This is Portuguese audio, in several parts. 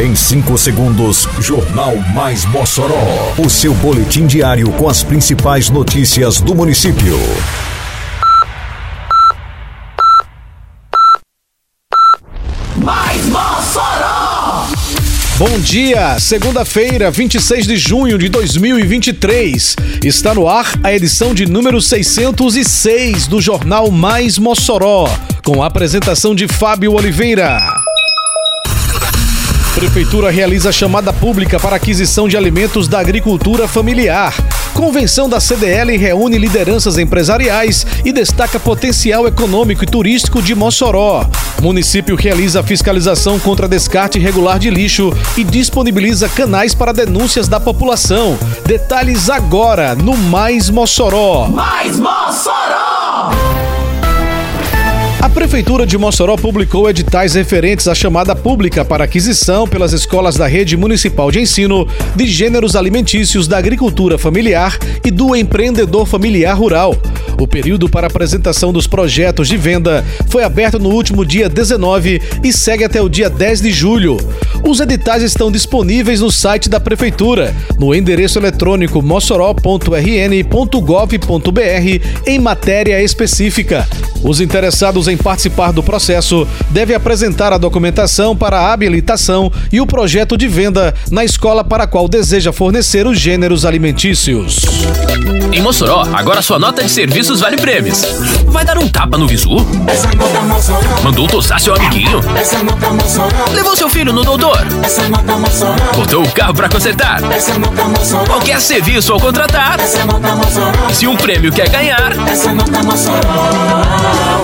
Em 5 segundos, Jornal Mais Mossoró. O seu boletim diário com as principais notícias do município. Mais Mossoró! Bom dia, segunda-feira, 26 de junho de 2023. Está no ar a edição de número 606 do Jornal Mais Mossoró, com a apresentação de Fábio Oliveira. Prefeitura realiza chamada pública para aquisição de alimentos da agricultura familiar. Convenção da CDL reúne lideranças empresariais e destaca potencial econômico e turístico de Mossoró. Município realiza fiscalização contra descarte irregular de lixo e disponibiliza canais para denúncias da população. Detalhes agora no Mais Mossoró. Mais Mossoró! Prefeitura de Mossoró publicou editais referentes à chamada pública para aquisição pelas escolas da rede municipal de ensino de gêneros alimentícios da agricultura familiar e do empreendedor familiar rural. O período para apresentação dos projetos de venda foi aberto no último dia 19 e segue até o dia 10 de julho. Os editais estão disponíveis no site da Prefeitura, no endereço eletrônico mossoró.rn.gov.br, em matéria específica. Os interessados em participar do processo devem apresentar a documentação para a habilitação e o projeto de venda na escola para a qual deseja fornecer os gêneros alimentícios. Em Mossoró, agora sua nota de serviços vale prêmios. Vai dar um tapa no visu? Mandou tossar seu amiguinho? Levou seu filho no doutor? Botou o carro para consertar? Qualquer serviço ao contratar? E se um prêmio quer ganhar?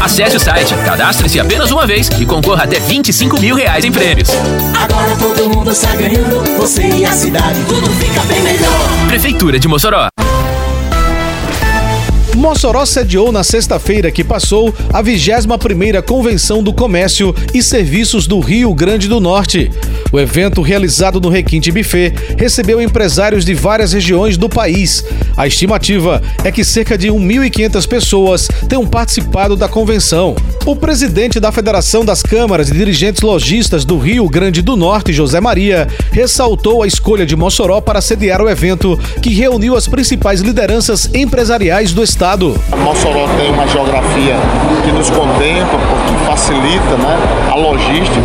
Acesse o site, cadastre-se apenas uma vez e concorra até 25 mil reais em prêmios. Agora todo mundo está ganhando, você e a cidade, tudo fica bem melhor. Prefeitura de Mossoró. Mossoró sediou na sexta-feira que passou a 21ª Convenção do Comércio e Serviços do Rio Grande do Norte. O evento, realizado no Requinte Buffet, recebeu empresários de várias regiões do país. A estimativa é que cerca de 1.500 pessoas tenham participado da convenção. O presidente da Federação das Câmaras e Dirigentes Logistas do Rio Grande do Norte, José Maria, ressaltou a escolha de Mossoró para sediar o evento, que reuniu as principais lideranças empresariais do estado. Mossoró tem uma geografia que nos contempla, que facilita né, a logística.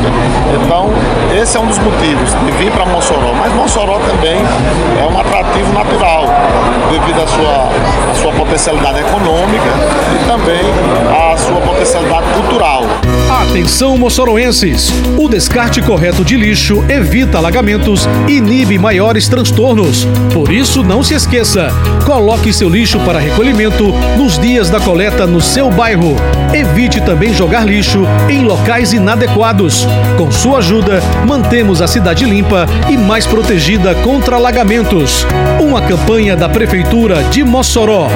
Então, esse é um dos motivos de vir para Mossoró. Mas Mossoró também é um atrativo natural, devido à sua, à sua potencialidade econômica e também à sua potencialidade cultural. Atenção, moçoroenses! O descarte correto de lixo evita alagamentos e inibe maiores transtornos. Por isso, não se esqueça: coloque seu lixo para recolhimento nos dias da coleta no seu bairro. Evite também jogar lixo em locais inadequados. Com sua ajuda, mantemos a cidade limpa e mais protegida contra alagamentos. Uma campanha da Prefeitura de Mossoró.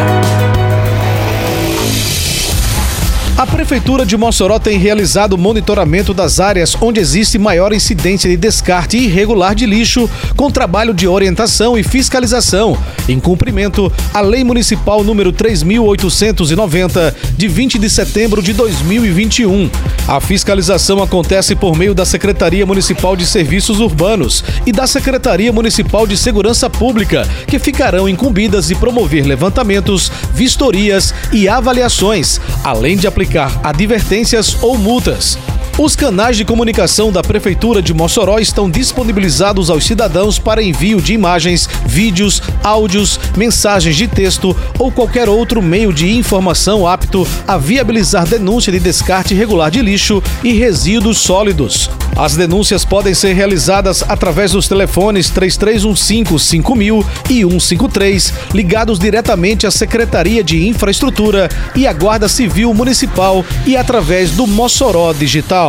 A Prefeitura de Mossoró tem realizado monitoramento das áreas onde existe maior incidência de descarte irregular de lixo, com trabalho de orientação e fiscalização, em cumprimento à Lei Municipal número 3.890, de 20 de setembro de 2021. A fiscalização acontece por meio da Secretaria Municipal de Serviços Urbanos e da Secretaria Municipal de Segurança Pública, que ficarão incumbidas de promover levantamentos, vistorias e avaliações, além de aplicar advertências ou multas. Os canais de comunicação da Prefeitura de Mossoró estão disponibilizados aos cidadãos para envio de imagens, vídeos, áudios, mensagens de texto ou qualquer outro meio de informação apto a viabilizar denúncia de descarte irregular de lixo e resíduos sólidos. As denúncias podem ser realizadas através dos telefones 3315-5000 e 153, ligados diretamente à Secretaria de Infraestrutura e à Guarda Civil Municipal e através do Mossoró Digital.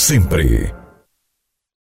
sempre.